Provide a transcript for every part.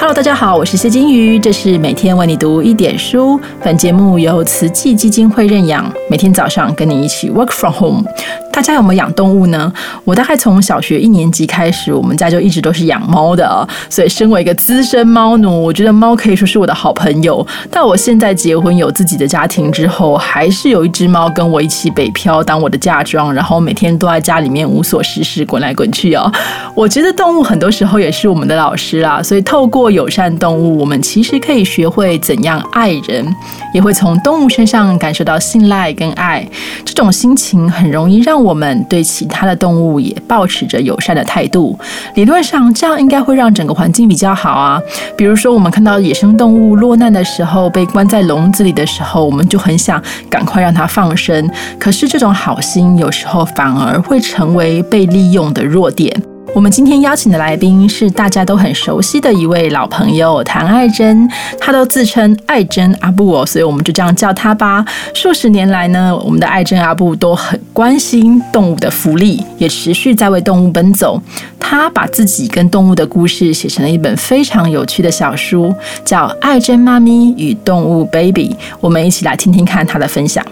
Hello，大家好，我是谢金鱼，这是每天为你读一点书。本节目由慈济基金会认养，每天早上跟你一起 work from home。大家有没有养动物呢？我大概从小学一年级开始，我们家就一直都是养猫的啊。所以，身为一个资深猫奴，我觉得猫可以说是我的好朋友。但我现在结婚有自己的家庭之后，还是有一只猫跟我一起北漂，当我的嫁妆，然后每天都在家里面无所事事，滚来滚去哦。我觉得动物很多时候也是我们的老师啦。所以，透过友善动物，我们其实可以学会怎样爱人，也会从动物身上感受到信赖跟爱。这种心情很容易让。我我们对其他的动物也保持着友善的态度，理论上这样应该会让整个环境比较好啊。比如说，我们看到野生动物落难的时候，被关在笼子里的时候，我们就很想赶快让它放生。可是，这种好心有时候反而会成为被利用的弱点。我们今天邀请的来宾是大家都很熟悉的一位老朋友谭爱珍，她都自称爱珍阿布哦，所以我们就这样叫她吧。数十年来呢，我们的爱珍阿布都很关心动物的福利，也持续在为动物奔走。他把自己跟动物的故事写成了一本非常有趣的小书，叫《爱珍妈咪与动物 baby》。我们一起来听听看他的分享。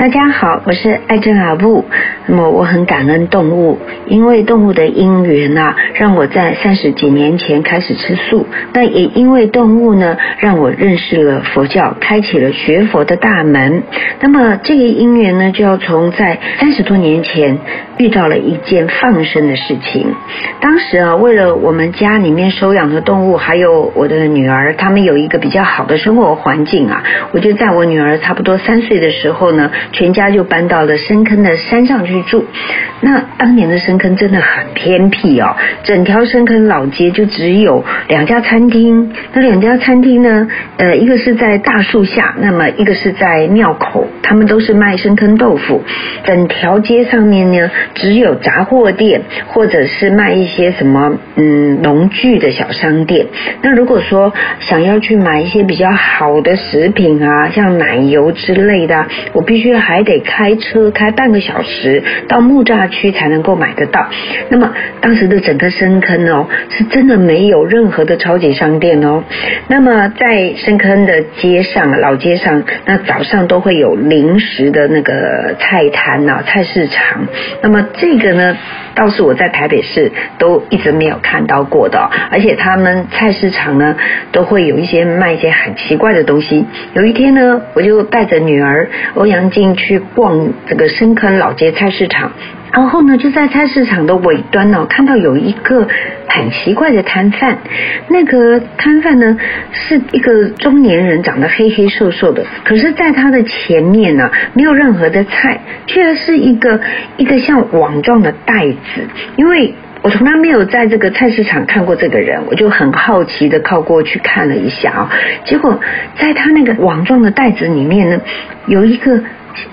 大家好，我是爱珍阿布。那么我很感恩动物，因为动物的因缘呐，让我在三十几年前开始吃素。那也因为动物呢，让我认识了佛教，开启了学佛的大门。那么这个因缘呢，就要从在三十多年前遇到了一件放生的事情。当时啊，为了我们家里面收养的动物，还有我的女儿，他们有一个比较好的生活环境啊，我就在我女儿差不多三岁的时候呢。全家就搬到了深坑的山上去住。那当年的深坑真的很偏僻哦，整条深坑老街就只有两家餐厅。那两家餐厅呢，呃，一个是在大树下，那么一个是在庙口，他们都是卖深坑豆腐。整条街上面呢，只有杂货店或者是卖一些什么嗯农具的小商店。那如果说想要去买一些比较好的食品啊，像奶油之类的，我必须。还得开车开半个小时到木栅区才能够买得到。那么当时的整个深坑哦，是真的没有任何的超级商店哦。那么在深坑的街上老街上，那早上都会有临时的那个菜摊呐，菜市场。那么这个呢，倒是我在台北市都一直没有看到过的。而且他们菜市场呢，都会有一些卖一些很奇怪的东西。有一天呢，我就带着女儿欧阳进。去逛这个深坑老街菜市场，然后呢，就在菜市场的尾端呢，看到有一个很奇怪的摊贩。那个摊贩呢，是一个中年人，长得黑黑瘦瘦的，可是在他的前面呢，没有任何的菜，却是一个一个像网状的袋子，因为。我从来没有在这个菜市场看过这个人，我就很好奇的靠过去看了一下啊，结果在他那个网状的袋子里面呢，有一个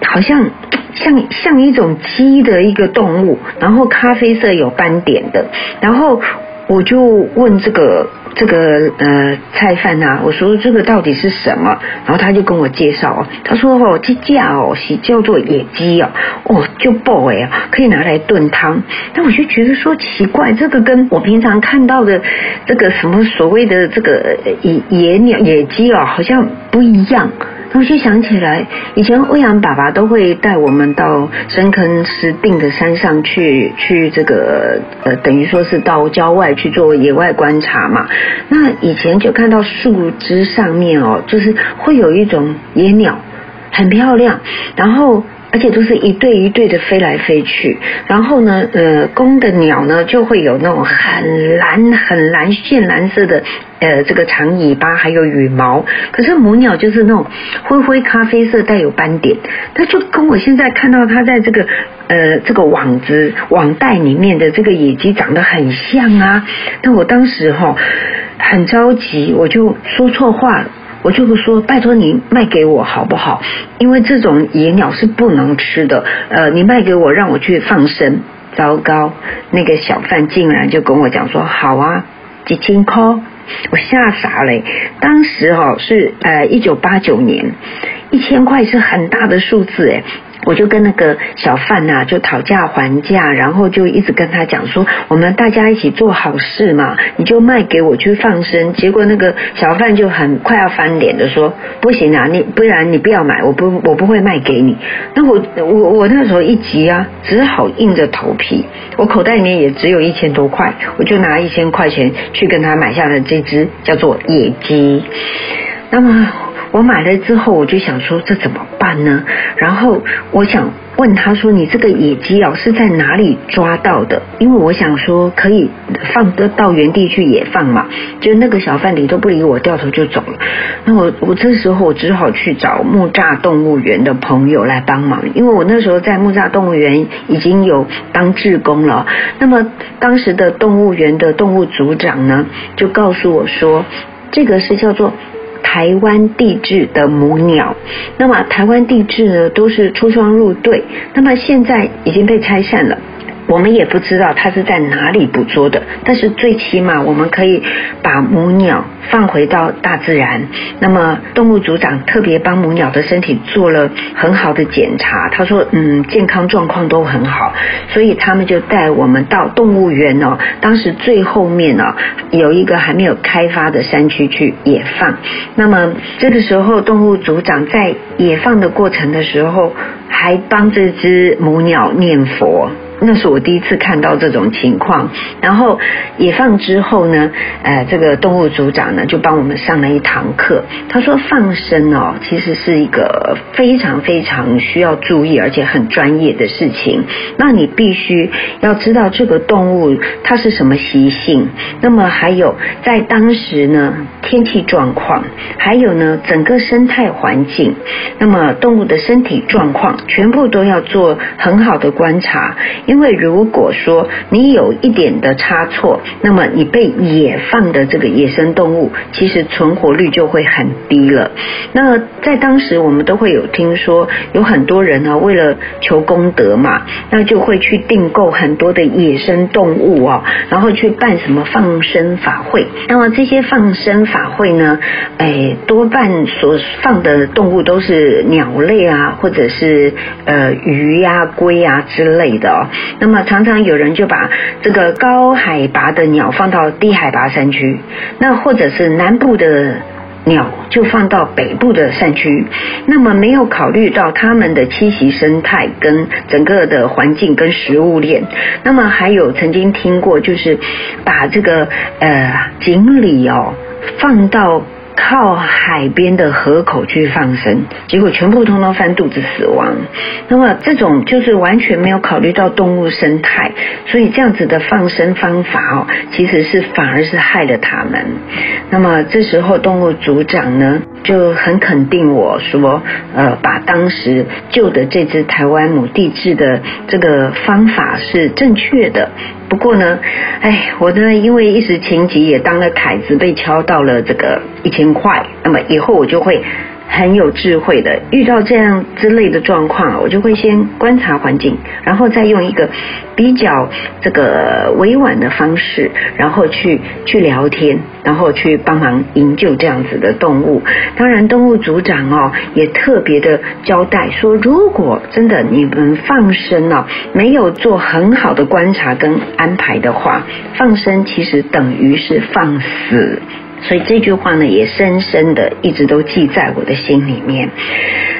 好像像像一种鸡的一个动物，然后咖啡色有斑点的，然后我就问这个。这个呃菜贩呐，我说这个到底是什么？然后他就跟我介绍哦，他说哦，这架哦是叫做野鸡哦，哦就 boy 啊，可以拿来炖汤。但我就觉得说奇怪，这个跟我平常看到的这个什么所谓的这个野野鸟野鸡哦，好像不一样。我就想起来，以前欧阳爸爸都会带我们到深坑石定的山上去，去这个呃，等于说是到郊外去做野外观察嘛。那以前就看到树枝上面哦，就是会有一种野鸟，很漂亮，然后。而且都是一对一对的飞来飞去，然后呢，呃，公的鸟呢就会有那种很蓝、很蓝、线蓝色的，呃，这个长尾巴还有羽毛。可是母鸟就是那种灰灰咖啡色，带有斑点。它就跟我现在看到它在这个呃这个网子网袋里面的这个野鸡长得很像啊。那我当时哈很着急，我就说错话了。我就说，拜托你卖给我好不好？因为这种野鸟是不能吃的。呃，你卖给我，让我去放生。糟糕，那个小贩竟然就跟我讲说，好啊，几千块，我吓傻了。当时哈是呃一九八九年，一千块是很大的数字哎。我就跟那个小贩呐，就讨价还价，然后就一直跟他讲说，我们大家一起做好事嘛，你就卖给我去放生。结果那个小贩就很快要翻脸的说，不行啊，你不然你不要买，我不我不会卖给你。那我我我那时候一急啊，只好硬着头皮，我口袋里面也只有一千多块，我就拿一千块钱去跟他买下了这只叫做野鸡。那么。我买了之后，我就想说这怎么办呢？然后我想问他说：“你这个野鸡哦是在哪里抓到的？”因为我想说可以放得到原地去野放嘛。就那个小贩理都不理我，掉头就走了。那我我这时候我只好去找木栅动物园的朋友来帮忙，因为我那时候在木栅动物园已经有当志工了。那么当时的动物园的动物组长呢，就告诉我说，这个是叫做。台湾地质的母鸟，那么台湾地质呢都是出双入对，那么现在已经被拆散了。我们也不知道它是在哪里捕捉的，但是最起码我们可以把母鸟放回到大自然。那么动物组长特别帮母鸟的身体做了很好的检查，他说嗯健康状况都很好，所以他们就带我们到动物园哦。当时最后面哦有一个还没有开发的山区去野放。那么这个时候动物组长在野放的过程的时候，还帮这只母鸟念佛。那是我第一次看到这种情况，然后野放之后呢，呃，这个动物组长呢就帮我们上了一堂课。他说放生哦，其实是一个非常非常需要注意而且很专业的事情。那你必须要知道这个动物它是什么习性，那么还有在当时呢天气状况，还有呢整个生态环境，那么动物的身体状况，全部都要做很好的观察。因为如果说你有一点的差错，那么你被野放的这个野生动物，其实存活率就会很低了。那在当时，我们都会有听说，有很多人呢，为了求功德嘛，那就会去订购很多的野生动物哦，然后去办什么放生法会。那么这些放生法会呢，哎，多半所放的动物都是鸟类啊，或者是呃鱼呀、龟啊之类的哦。那么常常有人就把这个高海拔的鸟放到低海拔山区，那或者是南部的鸟就放到北部的山区，那么没有考虑到它们的栖息生态跟整个的环境跟食物链。那么还有曾经听过，就是把这个呃锦鲤哦放到。靠海边的河口去放生，结果全部通通翻肚子死亡。那么这种就是完全没有考虑到动物生态，所以这样子的放生方法哦，其实是反而是害了他们。那么这时候动物组长呢就很肯定我说，呃，把当时救的这只台湾母地质的这个方法是正确的。不过呢，哎，我呢因为一时情急也当了凯子，被敲到了这个一千块。那么以后我就会。很有智慧的，遇到这样之类的状况，我就会先观察环境，然后再用一个比较这个委婉的方式，然后去去聊天，然后去帮忙营救这样子的动物。当然，动物组长哦也特别的交代说，如果真的你们放生哦，没有做很好的观察跟安排的话，放生其实等于是放死。所以这句话呢，也深深的一直都记在我的心里面。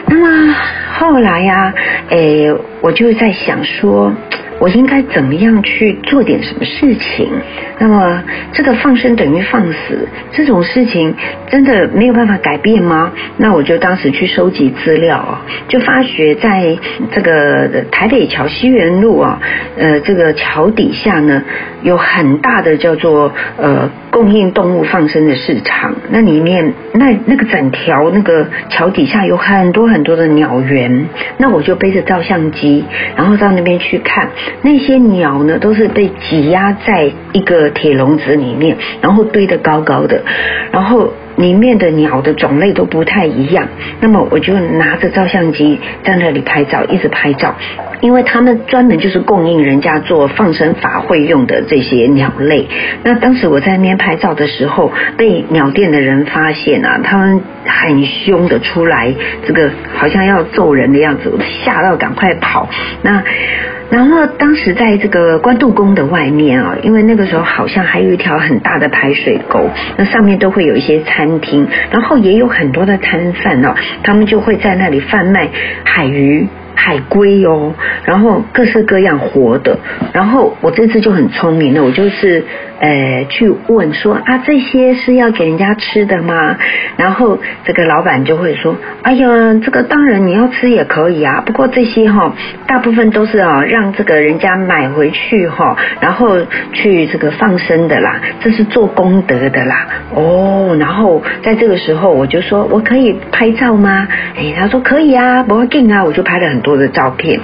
那么后来呀，诶，我就在想说。我应该怎么样去做点什么事情？那么这个放生等于放死这种事情，真的没有办法改变吗？那我就当时去收集资料，就发觉在这个台北桥西园路啊，呃，这个桥底下呢，有很大的叫做呃供应动物放生的市场。那里面那那个整条那个桥底下有很多很多的鸟园。那我就背着照相机，然后到那边去看。那些鸟呢，都是被挤压在一个铁笼子里面，然后堆得高高的，然后里面的鸟的种类都不太一样。那么我就拿着照相机在那里拍照，一直拍照，因为他们专门就是供应人家做放生法会用的这些鸟类。那当时我在那边拍照的时候，被鸟店的人发现啊，他们很凶的出来，这个好像要揍人的样子，吓到赶快跑。那。然后当时在这个关渡宫的外面啊，因为那个时候好像还有一条很大的排水沟，那上面都会有一些餐厅，然后也有很多的摊贩哦，他们就会在那里贩卖海鱼。海龟哦，然后各式各样活的，然后我这次就很聪明了，我就是呃去问说啊这些是要给人家吃的吗？然后这个老板就会说，哎呀，这个当然你要吃也可以啊，不过这些哈大部分都是啊让这个人家买回去哈，然后去这个放生的啦，这是做功德的啦。哦，然后在这个时候我就说我可以拍照吗？哎，他说可以啊，不要紧啊，我就拍了很。多的照片，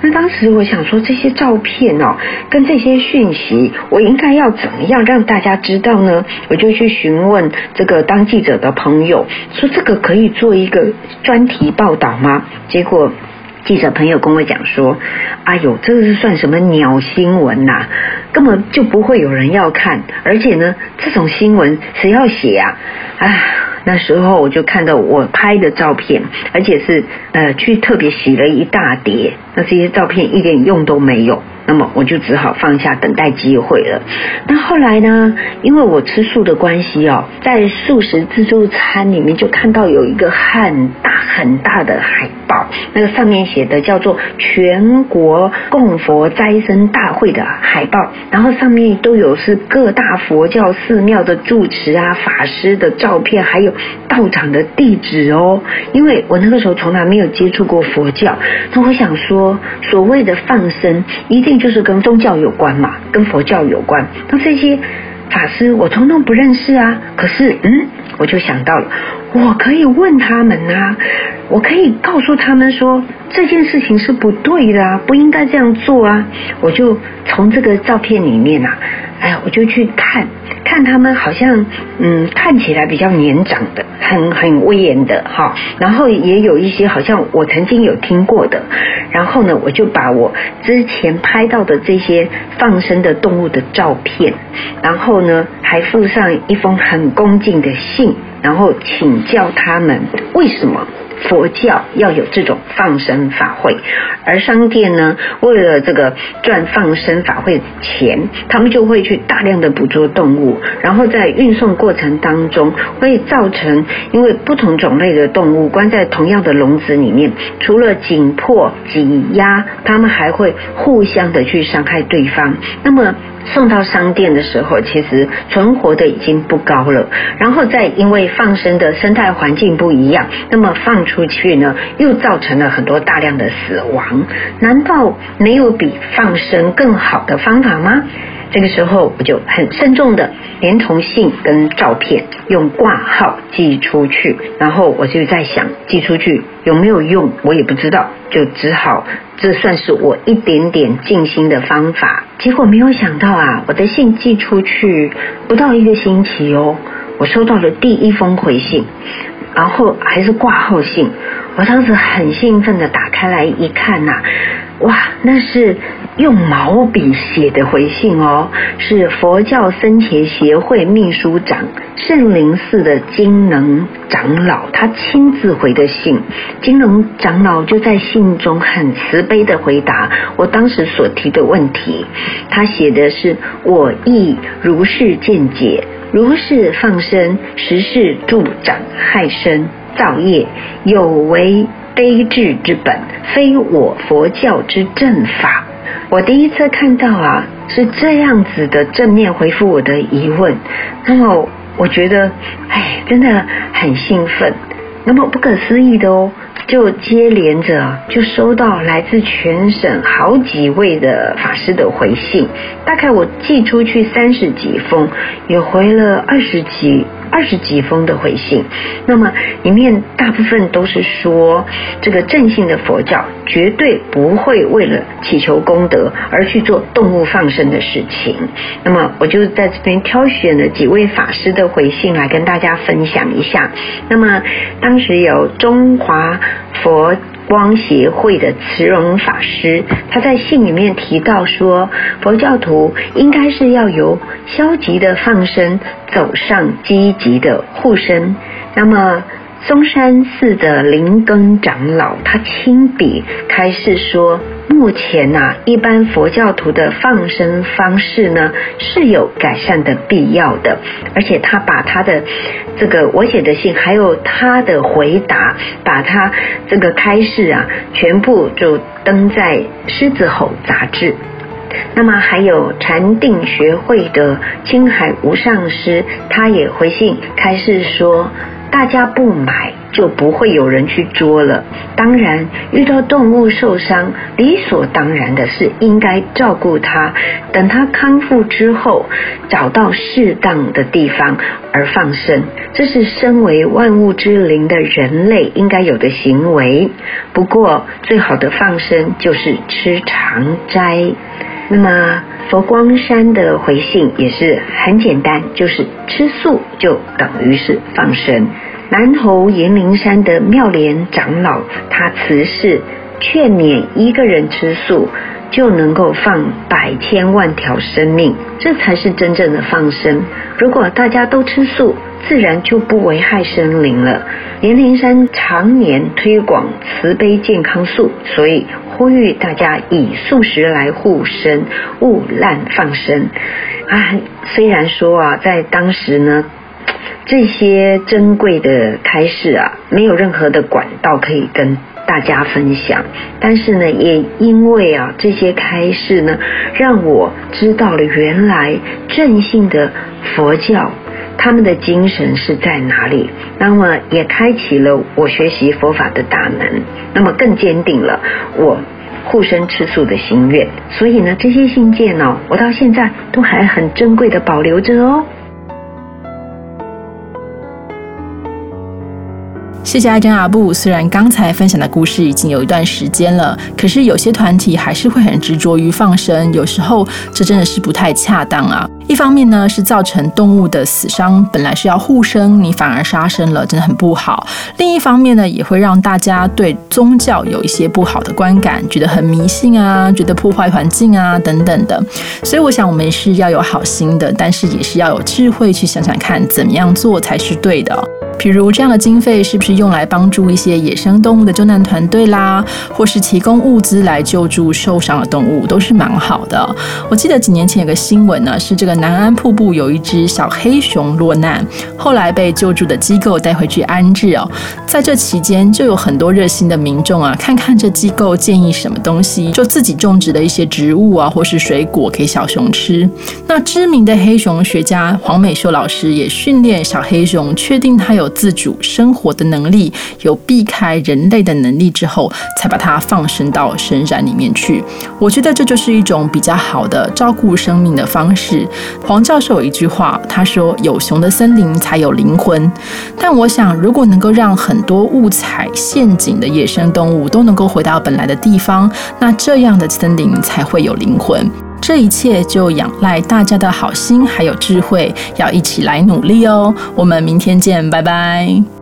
那当时我想说这些照片哦，跟这些讯息，我应该要怎么样让大家知道呢？我就去询问这个当记者的朋友，说这个可以做一个专题报道吗？结果记者朋友跟我讲说，哎呦，这个是算什么鸟新闻呐？根本就不会有人要看，而且呢，这种新闻谁要写啊？哎。那时候我就看到我拍的照片，而且是呃去特别洗了一大叠，那这些照片一点用都没有。那么我就只好放下等待机会了。那后来呢？因为我吃素的关系哦，在素食自助餐里面就看到有一个很大很大的海报，那个上面写的叫做“全国供佛斋生大会”的海报，然后上面都有是各大佛教寺庙的住持啊、法师的照片，还有道场的地址哦。因为我那个时候从来没有接触过佛教，那我想说，所谓的放生一定。就是跟宗教有关嘛，跟佛教有关。那这些法师我通通不认识啊，可是嗯，我就想到了，我可以问他们啊，我可以告诉他们说这件事情是不对的啊，不应该这样做啊。我就从这个照片里面啊。哎，我就去看看他们，好像嗯，看起来比较年长的，很很威严的哈。然后也有一些好像我曾经有听过的。然后呢，我就把我之前拍到的这些放生的动物的照片，然后呢，还附上一封很恭敬的信，然后请教他们为什么。佛教要有这种放生法会，而商店呢，为了这个赚放生法会钱，他们就会去大量的捕捉动物，然后在运送过程当中会造成，因为不同种类的动物关在同样的笼子里面，除了紧迫挤压，他们还会互相的去伤害对方。那么。送到商店的时候，其实存活的已经不高了。然后再因为放生的生态环境不一样，那么放出去呢，又造成了很多大量的死亡。难道没有比放生更好的方法吗？这个时候我就很慎重的连同信跟照片用挂号寄出去，然后我就在想寄出去有没有用，我也不知道，就只好这算是我一点点静心的方法。结果没有想到啊，我的信寄出去不到一个星期哦，我收到了第一封回信，然后还是挂号信，我当时很兴奋的打开来一看呐。哇，那是用毛笔写的回信哦，是佛教僧伽协会秘书长圣灵寺的金能长老他亲自回的信。金能长老就在信中很慈悲的回答我当时所提的问题。他写的是：我亦如是见解，如是放生，实是助长害身造业，有为。悲智之本，非我佛教之正法。我第一次看到啊，是这样子的正面回复我的疑问。那么，我觉得，哎，真的很兴奋。那么不可思议的哦，就接连着就收到来自全省好几位的法师的回信。大概我寄出去三十几封，也回了二十几。二十几封的回信。那么里面大部分都是说，这个正信的佛教绝对不会为了祈求功德而去做动物放生的事情。那么我就在这边挑选了几位法师的回信来跟大家分享一下。那么当时有中华佛。光协会的慈容法师，他在信里面提到说，佛教徒应该是要由消极的放生走上积极的护身。那么。嵩山寺的灵根长老，他亲笔开示说，目前呐，一般佛教徒的放生方式呢是有改善的必要的，而且他把他的这个我写的信，还有他的回答，把他这个开示啊，全部就登在《狮子吼》杂志。那么还有禅定学会的青海无上师，他也回信开示说。大家不买，就不会有人去捉了。当然，遇到动物受伤，理所当然的是应该照顾它，等它康复之后，找到适当的地方而放生。这是身为万物之灵的人类应该有的行为。不过，最好的放生就是吃长斋。那么，佛光山的回信也是很简单，就是吃素就等于是放生。南投延陵山的妙莲长老，他辞世劝勉一个人吃素就能够放百千万条生命，这才是真正的放生。如果大家都吃素，自然就不危害生灵了。延陵山常年推广慈悲健康素，所以呼吁大家以素食来护生，勿滥放生。啊，虽然说啊，在当时呢。这些珍贵的开示啊，没有任何的管道可以跟大家分享。但是呢，也因为啊这些开示呢，让我知道了原来正信的佛教他们的精神是在哪里。那么也开启了我学习佛法的大门，那么更坚定了我护身吃素的心愿。所以呢，这些信件呢，我到现在都还很珍贵的保留着哦。谢谢阿珍阿布。虽然刚才分享的故事已经有一段时间了，可是有些团体还是会很执着于放生，有时候这真的是不太恰当啊。一方面呢，是造成动物的死伤，本来是要护生，你反而杀生了，真的很不好。另一方面呢，也会让大家对宗教有一些不好的观感，觉得很迷信啊，觉得破坏环境啊等等的。所以我想，我们是要有好心的，但是也是要有智慧去想想看，怎么样做才是对的。比如这样的经费是不是用来帮助一些野生动物的救难团队啦，或是提供物资来救助受伤的动物，都是蛮好的。我记得几年前有个新闻呢，是这个南安瀑布有一只小黑熊落难，后来被救助的机构带回去安置哦。在这期间，就有很多热心的民众啊，看看这机构建议什么东西，就自己种植的一些植物啊，或是水果给小熊吃。那知名的黑熊学家黄美秀老师也训练小黑熊，确定它有。自主生活的能力，有避开人类的能力之后，才把它放生到深山里面去。我觉得这就是一种比较好的照顾生命的方式。黄教授有一句话，他说：“有熊的森林才有灵魂。”但我想，如果能够让很多误踩陷阱的野生动物都能够回到本来的地方，那这样的森林才会有灵魂。这一切就仰赖大家的好心还有智慧，要一起来努力哦。我们明天见，拜拜。